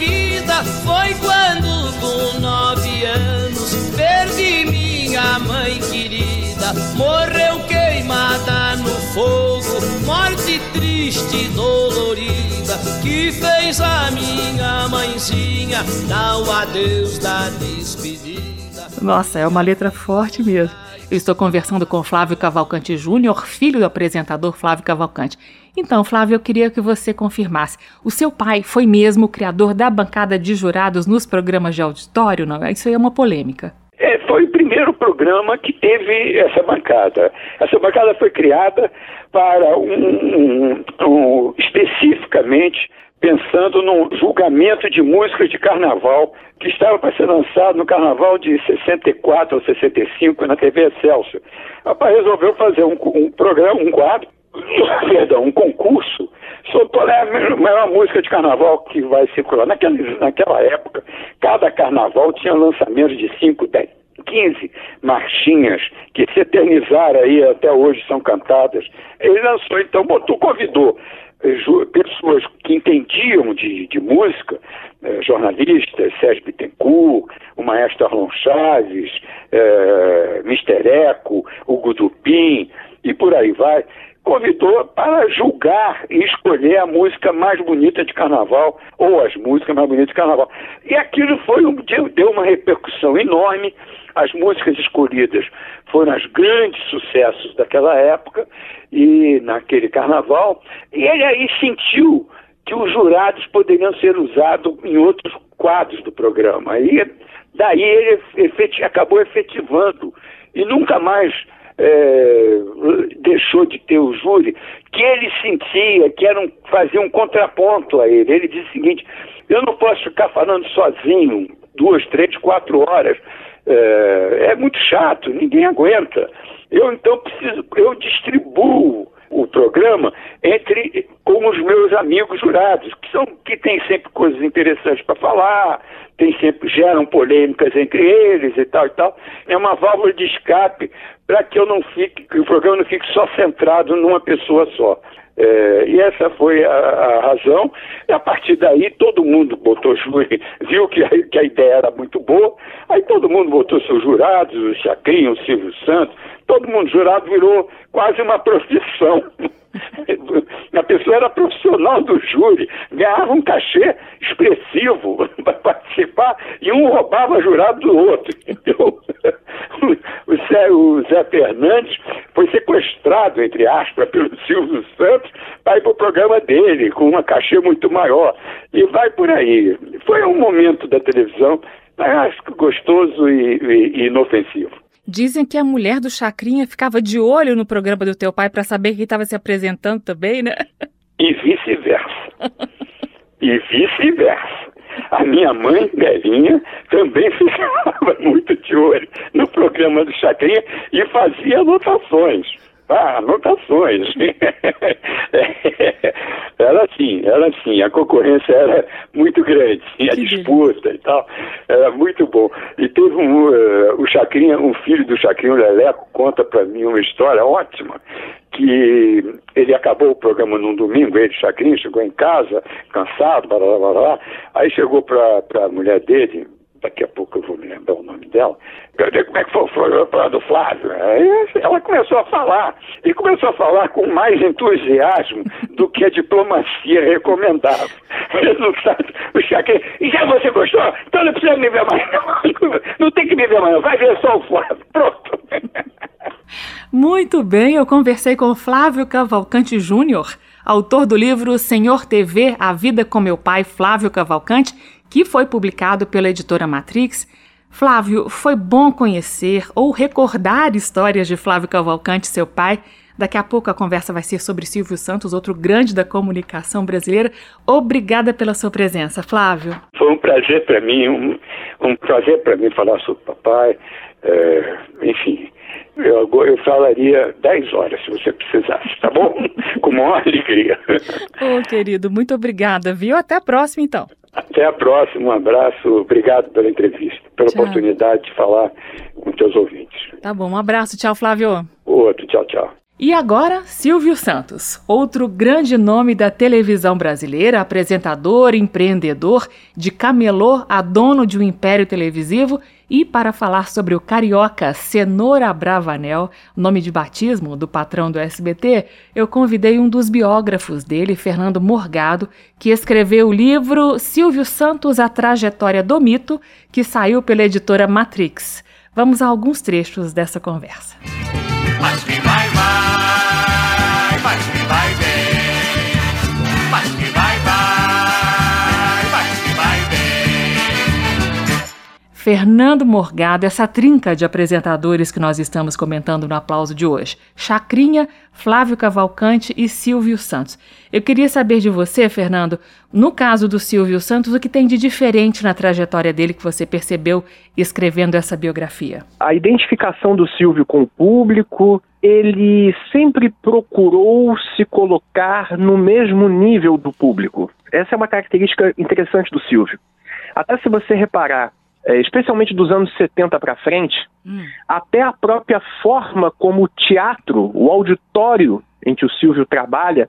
Vida foi quando, com nove anos, perdi minha mãe querida. Morreu queimada no fogo, morte triste e dolorida, que fez a minha mãezinha dar o adeus da despedida. Nossa, é uma letra forte mesmo. Eu estou conversando com Flávio Cavalcante Júnior, filho do apresentador Flávio Cavalcante. Então, Flávio, eu queria que você confirmasse. O seu pai foi mesmo o criador da bancada de jurados nos programas de auditório? Não? Isso aí é uma polêmica. É, foi o primeiro programa que teve essa bancada. Essa bancada foi criada para um, um, um especificamente pensando no julgamento de músicas de carnaval que estava para ser lançado no carnaval de 64 ou 65 na TV Excelsior. Rapaz, resolveu fazer um, um programa, um quadro, perdão, um concurso qual é a maior música de carnaval que vai circular. Naquela, naquela época, cada carnaval tinha lançamentos de 5, 10, 15 marchinhas que se eternizaram aí, até hoje são cantadas. Ele lançou, então, botou, convidou pessoas que entendiam de, de música, eh, jornalistas, Sérgio Bittencourt, o maestro Arlon Chaves, eh, Mister Eco, Hugo Dupin, e por aí vai, convidou para julgar e escolher a música mais bonita de carnaval, ou as músicas mais bonitas de carnaval. E aquilo foi um, deu uma repercussão enorme. As músicas escolhidas foram os grandes sucessos daquela época e naquele carnaval. E ele aí sentiu que os jurados poderiam ser usados em outros quadros do programa. E daí ele efeti acabou efetivando e nunca mais é, deixou de ter o júri, que ele sentia que era um, fazia um contraponto a ele. Ele disse o seguinte: eu não posso ficar falando sozinho duas, três, quatro horas. É, é muito chato, ninguém aguenta. Eu então preciso, eu distribuo o programa entre com os meus amigos jurados, que são que têm sempre coisas interessantes para falar, tem sempre geram polêmicas entre eles e tal e tal. É uma válvula de escape para que eu não fique, que o programa não fique só centrado numa pessoa só. É, e essa foi a, a, razão. E a partir daí todo mundo botou viu que a, que a ideia era muito boa, aí todo mundo botou seus jurados, o Chacrinho, o Silvio Santos, todo mundo jurado virou quase uma profissão. A pessoa era profissional do júri, ganhava um cachê expressivo para participar e um roubava jurado do outro. Então, o Zé, o Zé Fernandes foi sequestrado, entre aspas, pelo Silvio Santos para ir para o programa dele, com uma cachê muito maior. E vai por aí. Foi um momento da televisão, acho que gostoso e, e inofensivo. Dizem que a mulher do Chacrinha ficava de olho no programa do teu pai para saber quem estava se apresentando também, né? E vice-versa. e vice-versa. A minha mãe, velhinha, também ficava muito de olho no programa do Chacrinha e fazia anotações. Ah, anotações. era assim, era assim, a concorrência era muito grande, a disputa e tal, era muito bom. E teve um, uh, o Chacrinha, um filho do Chacrinha, o Leleco, conta para mim uma história ótima, que ele acabou o programa num domingo, ele, Chacrinha, chegou em casa, cansado, blá, blá, blá, blá. aí chegou para a mulher dele, daqui a pouco eu vou me lembrar o nome dela, como é que foi, foi falar do Flávio. Aí ela começou a falar, e começou a falar com mais entusiasmo do que a diplomacia recomendava. Resultado, o Chaque, e já você gostou? Então não precisa me ver mais, não, não tem que me ver mais, vai ver só o Flávio, pronto. Muito bem, eu conversei com Flávio Cavalcante Júnior, autor do livro Senhor TV, A Vida com Meu Pai, Flávio Cavalcante, que foi publicado pela editora Matrix. Flávio, foi bom conhecer ou recordar histórias de Flávio Cavalcante, seu pai. Daqui a pouco a conversa vai ser sobre Silvio Santos, outro grande da comunicação brasileira. Obrigada pela sua presença, Flávio. Foi um prazer para mim, um, um prazer para mim falar sobre o papai. É, enfim, eu, eu falaria 10 horas se você precisasse, tá bom? Com maior alegria. Ô, oh, querido, muito obrigada, viu? Até a próxima, então. Até a próxima, um abraço, obrigado pela entrevista, pela tchau. oportunidade de falar com teus ouvintes. Tá bom, um abraço, tchau, Flávio. Outro, tchau, tchau. E agora, Silvio Santos, outro grande nome da televisão brasileira, apresentador, empreendedor, de camelô a dono de um império televisivo e para falar sobre o carioca Cenoura Bravanel, nome de batismo do patrão do SBT, eu convidei um dos biógrafos dele, Fernando Morgado, que escreveu o livro Silvio Santos, a trajetória do mito, que saiu pela editora Matrix. Vamos a alguns trechos dessa conversa. Mas que vai, vai, vai Fernando Morgado, essa trinca de apresentadores que nós estamos comentando no aplauso de hoje. Chacrinha, Flávio Cavalcante e Silvio Santos. Eu queria saber de você, Fernando, no caso do Silvio Santos, o que tem de diferente na trajetória dele que você percebeu escrevendo essa biografia? A identificação do Silvio com o público, ele sempre procurou se colocar no mesmo nível do público. Essa é uma característica interessante do Silvio. Até se você reparar, especialmente dos anos 70 para frente, hum. até a própria forma como o teatro, o auditório em que o Silvio trabalha,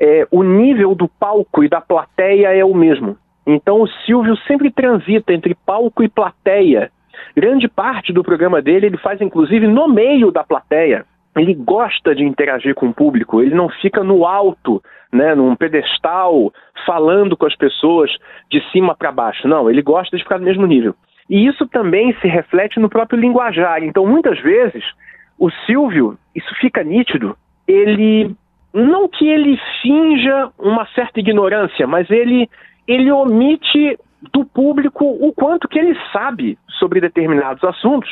é, o nível do palco e da plateia é o mesmo. Então o Silvio sempre transita entre palco e plateia. Grande parte do programa dele ele faz inclusive no meio da plateia. Ele gosta de interagir com o público, ele não fica no alto, né, num pedestal, falando com as pessoas de cima para baixo. Não, ele gosta de ficar no mesmo nível. E isso também se reflete no próprio linguajar. Então, muitas vezes, o Silvio, isso fica nítido, ele não que ele finja uma certa ignorância, mas ele ele omite do público o quanto que ele sabe sobre determinados assuntos,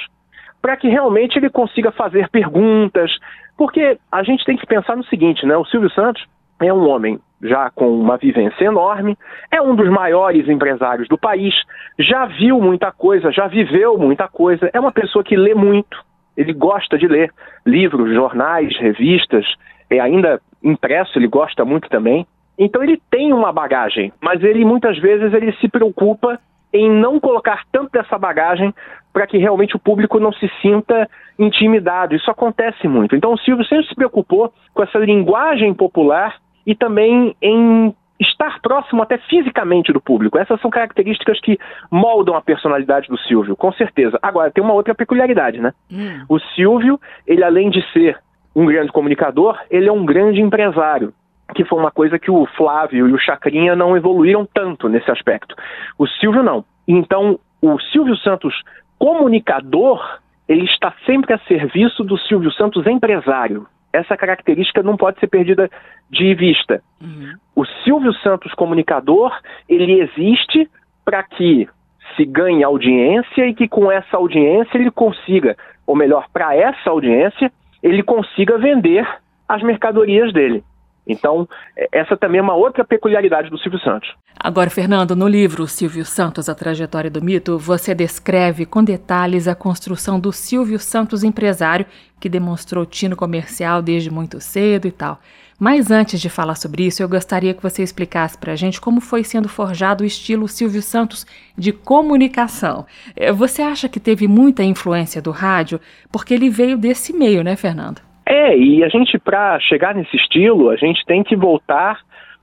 para que realmente ele consiga fazer perguntas, porque a gente tem que pensar no seguinte, né? O Silvio Santos é um homem já com uma vivência enorme, é um dos maiores empresários do país, já viu muita coisa, já viveu muita coisa, é uma pessoa que lê muito, ele gosta de ler livros, jornais, revistas, e ainda impresso ele gosta muito também. Então ele tem uma bagagem, mas ele muitas vezes ele se preocupa em não colocar tanto dessa bagagem para que realmente o público não se sinta intimidado. Isso acontece muito. Então o Silvio sempre se preocupou com essa linguagem popular e também em estar próximo até fisicamente do público. Essas são características que moldam a personalidade do Silvio, com certeza. Agora, tem uma outra peculiaridade, né? Hum. O Silvio, ele além de ser um grande comunicador, ele é um grande empresário que foi uma coisa que o Flávio e o Chacrinha não evoluíram tanto nesse aspecto. O Silvio não. Então, o Silvio Santos comunicador, ele está sempre a serviço do Silvio Santos empresário. Essa característica não pode ser perdida de vista. Uhum. O Silvio Santos comunicador, ele existe para que se ganhe audiência e que com essa audiência ele consiga, ou melhor, para essa audiência, ele consiga vender as mercadorias dele. Então, é, essa também é uma outra peculiaridade do Silvio Santos. Agora, Fernando, no livro Silvio Santos, A Trajetória do Mito, você descreve com detalhes a construção do Silvio Santos empresário, que demonstrou tino comercial desde muito cedo e tal. Mas antes de falar sobre isso, eu gostaria que você explicasse para a gente como foi sendo forjado o estilo Silvio Santos de comunicação. É, você acha que teve muita influência do rádio? Porque ele veio desse meio, né, Fernando? É, e a gente, para chegar nesse estilo, a gente tem que voltar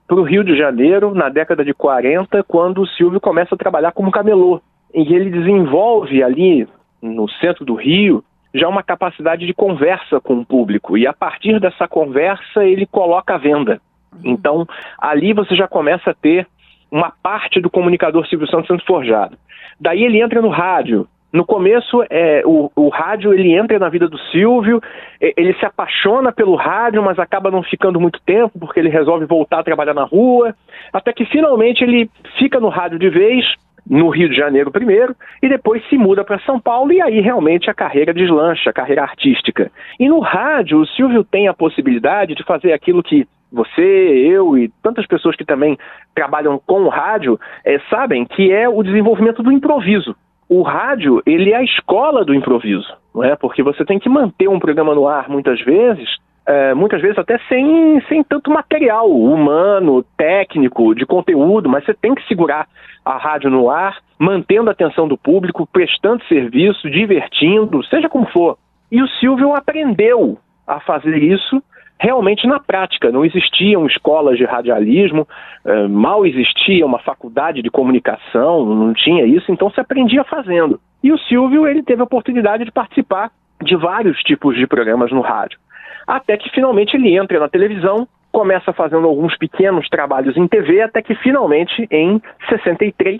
para o Rio de Janeiro, na década de 40, quando o Silvio começa a trabalhar como camelô. E ele desenvolve ali, no centro do Rio, já uma capacidade de conversa com o público. E a partir dessa conversa, ele coloca a venda. Então, ali você já começa a ter uma parte do comunicador Silvio Santos sendo forjado. Daí ele entra no rádio, no começo, é, o, o, rádio ele entra na vida do Silvio, ele se apaixona pelo rádio, mas acaba não ficando muito tempo porque ele resolve voltar a trabalhar na rua, até que finalmente ele fica no rádio de vez, no Rio de Janeiro primeiro, e depois se muda para São Paulo, e aí realmente a carreira deslancha, a carreira artística. E no rádio, o Silvio tem a possibilidade de fazer aquilo que você, eu e tantas pessoas que também trabalham com o rádio é, sabem, que é o desenvolvimento do improviso o rádio ele é a escola do improviso, não é? Porque você tem que manter um programa no ar muitas vezes, é, muitas vezes até sem, sem tanto material humano, técnico, de conteúdo, mas você tem que segurar a rádio no ar, mantendo a atenção do público, prestando serviço, divertindo, seja como for. E o Silvio aprendeu a fazer isso realmente na prática. Não existiam escolas de radialismo, eh, mal existia uma faculdade de comunicação, não tinha isso, então se aprendia fazendo. E o Silvio ele teve a oportunidade de participar de vários tipos de programas no rádio. Até que finalmente ele entra na televisão, começa fazendo alguns pequenos trabalhos em TV, até que finalmente em 63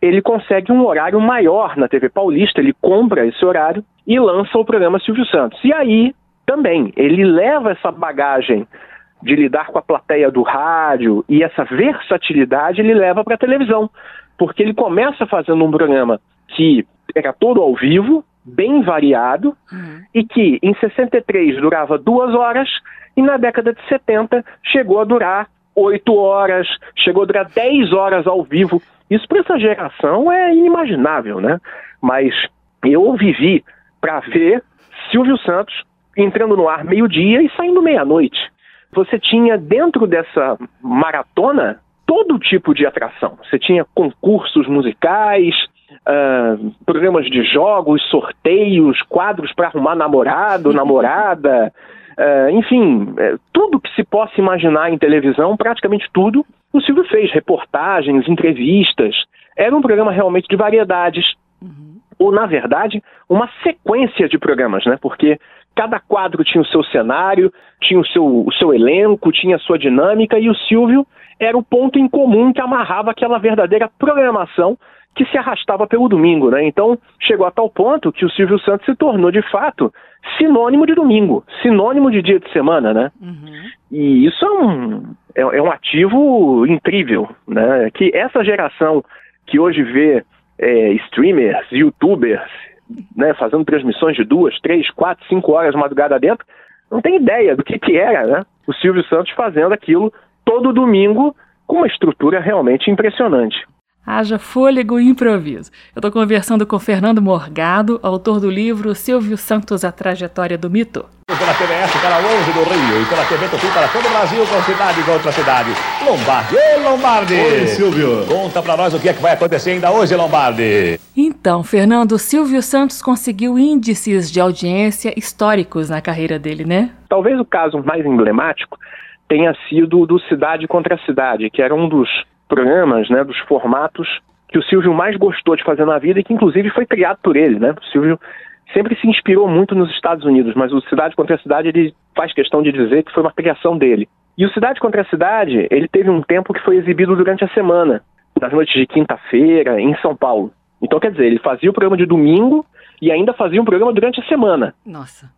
ele consegue um horário maior na TV Paulista, ele compra esse horário e lança o programa Silvio Santos. E aí também. Ele leva essa bagagem de lidar com a plateia do rádio e essa versatilidade ele leva para a televisão, porque ele começa fazendo um programa que era todo ao vivo, bem variado, uhum. e que em 63 durava duas horas e na década de 70 chegou a durar oito horas, chegou a durar dez horas ao vivo. Isso para essa geração é inimaginável, né? Mas eu vivi para ver Silvio Santos entrando no ar meio-dia e saindo meia-noite. Você tinha dentro dessa maratona todo tipo de atração. Você tinha concursos musicais, uh, programas de jogos, sorteios, quadros para arrumar namorado, namorada, uh, enfim, é, tudo que se possa imaginar em televisão, praticamente tudo, o Silvio fez. Reportagens, entrevistas. Era um programa realmente de variedades. Uhum. Ou, na verdade, uma sequência de programas, né? Porque cada quadro tinha o seu cenário, tinha o seu, o seu elenco, tinha a sua dinâmica, e o Silvio era o ponto em comum que amarrava aquela verdadeira programação que se arrastava pelo domingo, né? Então, chegou a tal ponto que o Silvio Santos se tornou, de fato, sinônimo de domingo, sinônimo de dia de semana, né? Uhum. E isso é um, é, é, um ativo incrível, né? Que essa geração que hoje vê é, streamers, youtubers, né, fazendo transmissões de duas, três, quatro, cinco horas madrugada dentro, não tem ideia do que, que era, né? O Silvio Santos fazendo aquilo todo domingo com uma estrutura realmente impressionante. Haja fôlego e improviso. Eu estou conversando com Fernando Morgado, autor do livro Silvio Santos, A Trajetória do Mito. Pela TBS, canal 11 do Rio, e pela TV Tupi para todo o Brasil, com cidade e com outra cidade. Lombardi, Ei, Lombardi! Oi, Silvio. Conta para nós o que é que vai acontecer ainda hoje, Lombardi. Então, Fernando, Silvio Santos conseguiu índices de audiência históricos na carreira dele, né? Talvez o caso mais emblemático tenha sido do Cidade contra Cidade, que era um dos programas, né, dos formatos que o Silvio mais gostou de fazer na vida e que inclusive foi criado por ele, né? O Silvio sempre se inspirou muito nos Estados Unidos, mas o Cidade contra Cidade ele faz questão de dizer que foi uma criação dele. E o Cidade contra Cidade, ele teve um tempo que foi exibido durante a semana, nas noites de quinta-feira, em São Paulo. Então, quer dizer, ele fazia o programa de domingo e ainda fazia um programa durante a semana. Nossa.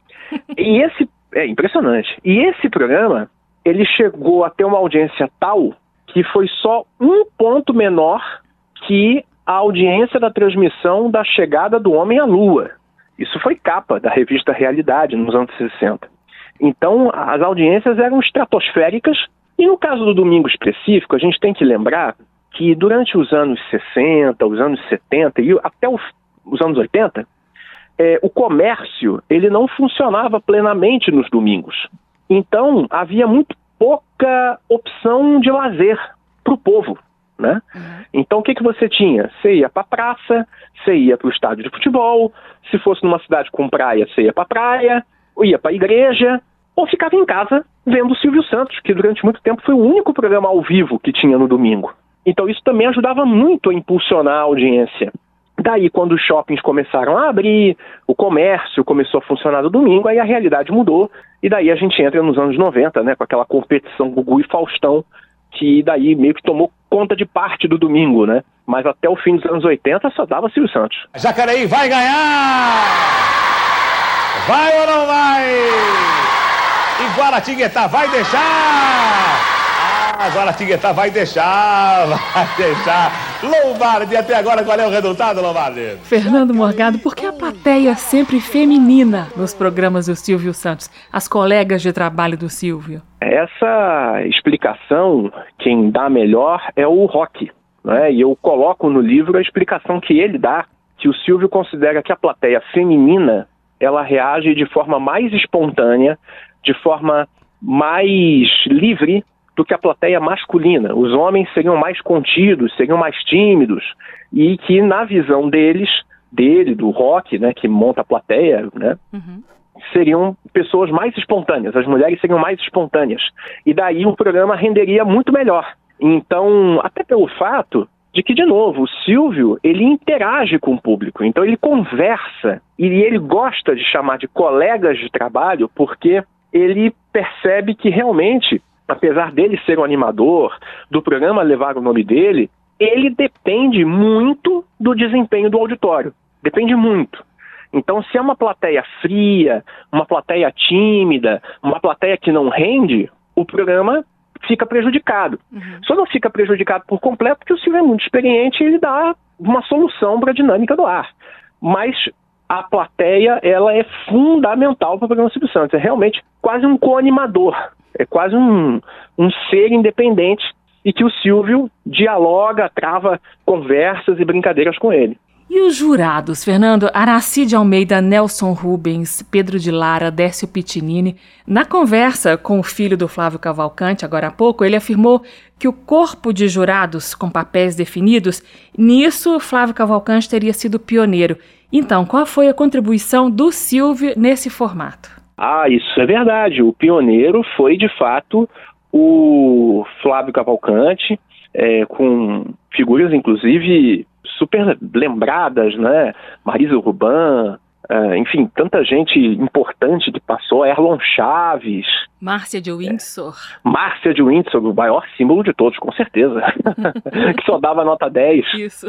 e esse é impressionante. E esse programa, ele chegou a ter uma audiência tal que foi só um ponto menor que a audiência da transmissão da chegada do homem à Lua. Isso foi capa da revista Realidade nos anos 60. Então, as audiências eram estratosféricas, e no caso do domingo específico, a gente tem que lembrar que durante os anos 60, os anos 70 e até os, os anos 80, é, o comércio ele não funcionava plenamente nos domingos. Então, havia muito pouca opção de lazer para o povo. Né? Uhum. Então o que, que você tinha? Você ia para a praça, você ia para o estádio de futebol, se fosse numa cidade com praia, você ia para a praia, ou ia para a igreja, ou ficava em casa vendo o Silvio Santos, que durante muito tempo foi o único programa ao vivo que tinha no domingo. Então isso também ajudava muito a impulsionar a audiência. Daí, quando os shoppings começaram a abrir, o comércio começou a funcionar no domingo, aí a realidade mudou, e daí a gente entra nos anos 90, né, com aquela competição Gugu e Faustão, que daí meio que tomou conta de parte do domingo, né? Mas até o fim dos anos 80 só dava Silvio Santos. Jacareí vai ganhar! Vai ou não vai? E Guaratinguetá vai deixar! Agora Tiguetá vai deixar, vai deixar. Lombardi, até agora qual é o resultado, Lombardi? Fernando Morgado, por que a plateia sempre feminina nos programas do Silvio Santos? As colegas de trabalho do Silvio? Essa explicação, quem dá melhor é o Rock. Né? E eu coloco no livro a explicação que ele dá, que o Silvio considera que a plateia feminina ela reage de forma mais espontânea, de forma mais livre do que a plateia masculina. Os homens seriam mais contidos, seriam mais tímidos e que na visão deles, dele, do rock, né, que monta a plateia, né, uhum. seriam pessoas mais espontâneas. As mulheres seriam mais espontâneas e daí o programa renderia muito melhor. Então, até pelo fato de que, de novo, o Silvio, ele interage com o público, então ele conversa e ele gosta de chamar de colegas de trabalho porque ele percebe que realmente apesar dele ser um animador, do programa levar o nome dele, ele depende muito do desempenho do auditório. Depende muito. Então, se é uma plateia fria, uma plateia tímida, uma plateia que não rende, o programa fica prejudicado. Uhum. Só não fica prejudicado por completo porque o Silvio é muito experiente e ele dá uma solução para a dinâmica do ar. Mas a plateia, ela é fundamental para o programa Silvio Santos. É realmente quase um co-animador é quase um, um ser independente e que o Silvio dialoga, trava conversas e brincadeiras com ele. E os jurados, Fernando? Aracide Almeida, Nelson Rubens, Pedro de Lara, Décio Pitinini. Na conversa com o filho do Flávio Cavalcante, agora há pouco, ele afirmou que o corpo de jurados com papéis definidos, nisso Flávio Cavalcante teria sido pioneiro. Então, qual foi a contribuição do Silvio nesse formato? Ah, isso é verdade. O pioneiro foi, de fato, o Flávio Cavalcante, é, com figuras, inclusive, super lembradas, né? Marisa Ruban, Uh, enfim, tanta gente importante que passou, Erlon Chaves. Márcia de Windsor. É, Márcia de Windsor, o maior símbolo de todos, com certeza. que só dava nota 10. Isso.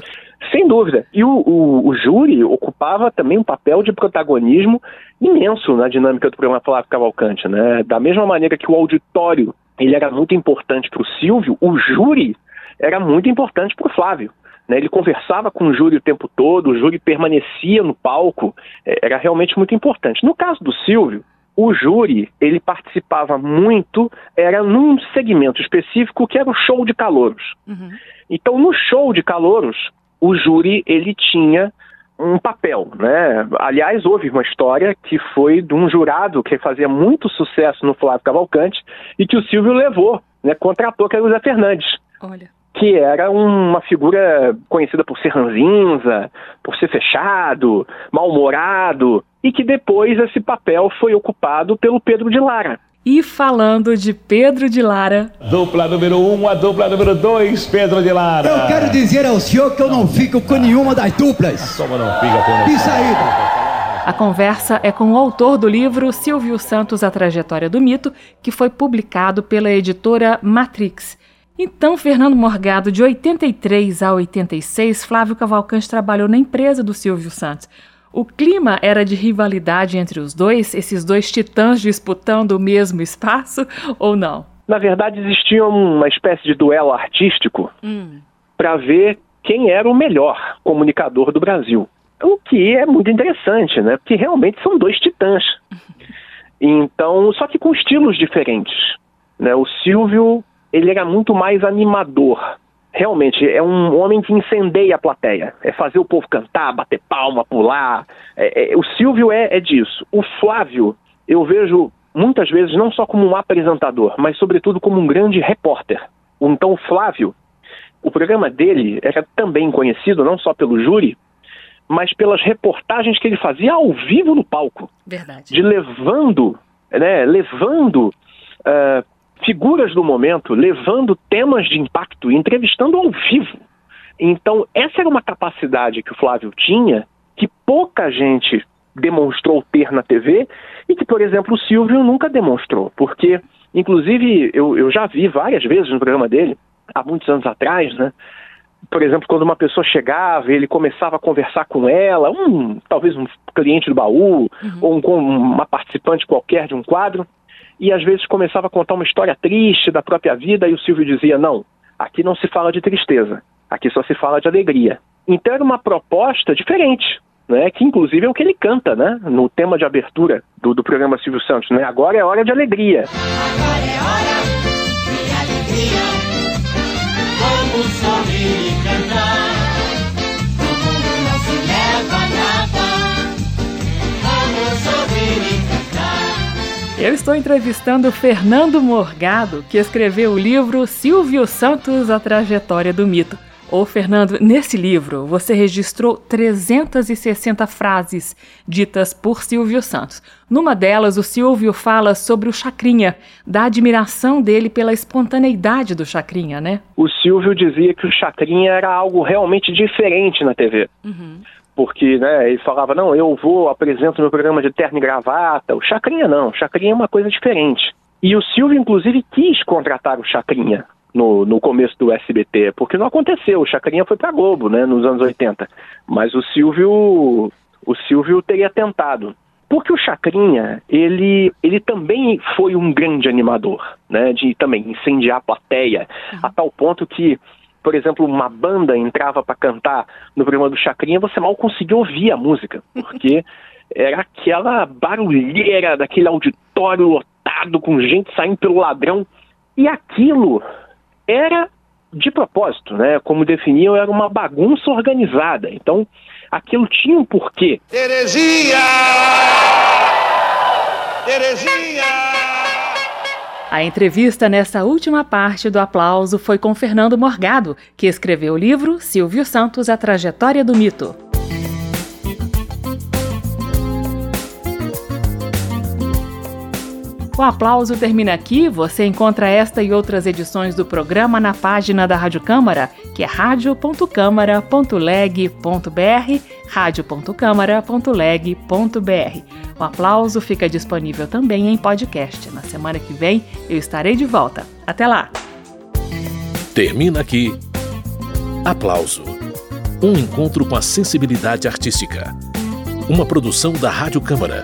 Sem dúvida. E o, o, o, júri ocupava também um papel de protagonismo imenso na dinâmica do programa Flávio Cavalcante. Né? Da mesma maneira que o auditório ele era muito importante para o Silvio, o júri era muito importante para o Flávio. Né? Ele conversava com o júri o tempo todo, o júri permanecia no palco, é, era realmente muito importante. No caso do Silvio, o júri ele participava muito, era num segmento específico que era o show de calouros. Uhum. Então, no show de calouros, o júri ele tinha um papel, né? Aliás, houve uma história que foi de um jurado que fazia muito sucesso no Flávio Cavalcante e que o Silvio levou, né? Contratou que era o Zé Fernandes. Olha que era uma figura conhecida por ser ranzinza, por ser fechado, mal-humorado, e que depois esse papel foi ocupado pelo Pedro de Lara. E falando de Pedro de Lara. Dupla número um, a dupla número dois, Pedro de Lara. Eu quero dizer ao senhor que eu não fico com nenhuma das duplas. Como não fica com Que saída! A conversa é com o autor do livro Silvio Santos, A Trajetória do Mito, que foi publicado pela editora Matrix. Então, Fernando Morgado, de 83 a 86, Flávio Cavalcante trabalhou na empresa do Silvio Santos. O clima era de rivalidade entre os dois, esses dois titãs disputando o mesmo espaço, ou não? Na verdade, existia uma espécie de duelo artístico hum. para ver quem era o melhor comunicador do Brasil. O que é muito interessante, né? Porque realmente são dois titãs. Então, só que com estilos diferentes. Né? O Silvio ele era muito mais animador. Realmente, é um homem que incendeia a plateia. É fazer o povo cantar, bater palma, pular. É, é, o Silvio é, é disso. O Flávio, eu vejo muitas vezes não só como um apresentador, mas sobretudo como um grande repórter. Então, o Flávio, o programa dele era também conhecido não só pelo júri, mas pelas reportagens que ele fazia ao vivo no palco. Verdade. De levando, né, levando uh, figuras do momento, levando temas de impacto, entrevistando ao vivo. Então, essa era uma capacidade que o Flávio tinha, que pouca gente demonstrou ter na TV e que, por exemplo, o Silvio nunca demonstrou, porque, inclusive, eu, eu já vi várias vezes no programa dele, há muitos anos atrás, né? Por exemplo, quando uma pessoa chegava, ele começava a conversar com ela, um talvez um cliente do baú, uhum. ou um, uma participante qualquer de um quadro, e às vezes começava a contar uma história triste da própria vida e o Silvio dizia: não, aqui não se fala de tristeza, aqui só se fala de alegria. Então era uma proposta diferente. Né, que inclusive é o que ele canta né, no tema de abertura do, do programa Silvio Santos. Né, agora é hora de alegria. Agora é hora eu estou entrevistando Fernando Morgado, que escreveu o livro Silvio Santos, A Trajetória do Mito. Ô Fernando, nesse livro você registrou 360 frases ditas por Silvio Santos. Numa delas, o Silvio fala sobre o Chacrinha, da admiração dele pela espontaneidade do Chacrinha, né? O Silvio dizia que o Chacrinha era algo realmente diferente na TV. Uhum porque né, ele falava, não, eu vou, apresento meu programa de terno e gravata. O Chacrinha não, o Chacrinha é uma coisa diferente. E o Silvio, inclusive, quis contratar o Chacrinha no, no começo do SBT, porque não aconteceu, o Chacrinha foi para Globo, né, nos anos 80. Mas o Silvio, o Silvio teria tentado. Porque o Chacrinha, ele, ele também foi um grande animador, né, de também incendiar a plateia, uhum. a tal ponto que por exemplo, uma banda entrava para cantar no programa do Chacrinha, você mal conseguia ouvir a música, porque era aquela barulheira daquele auditório lotado com gente saindo pelo ladrão. E aquilo era de propósito, né? Como definiam, era uma bagunça organizada. Então, aquilo tinha um porquê. Terezinha! Terezinha! A entrevista nessa última parte do aplauso foi com Fernando Morgado, que escreveu o livro Silvio Santos A Trajetória do Mito. O aplauso termina aqui. Você encontra esta e outras edições do programa na página da Rádio Câmara, que é radio.câmara.leg.br, radio.câmara.leg.br. O aplauso fica disponível também em podcast. Na semana que vem eu estarei de volta. Até lá! Termina aqui. Aplauso. Um encontro com a sensibilidade artística. Uma produção da Rádio Câmara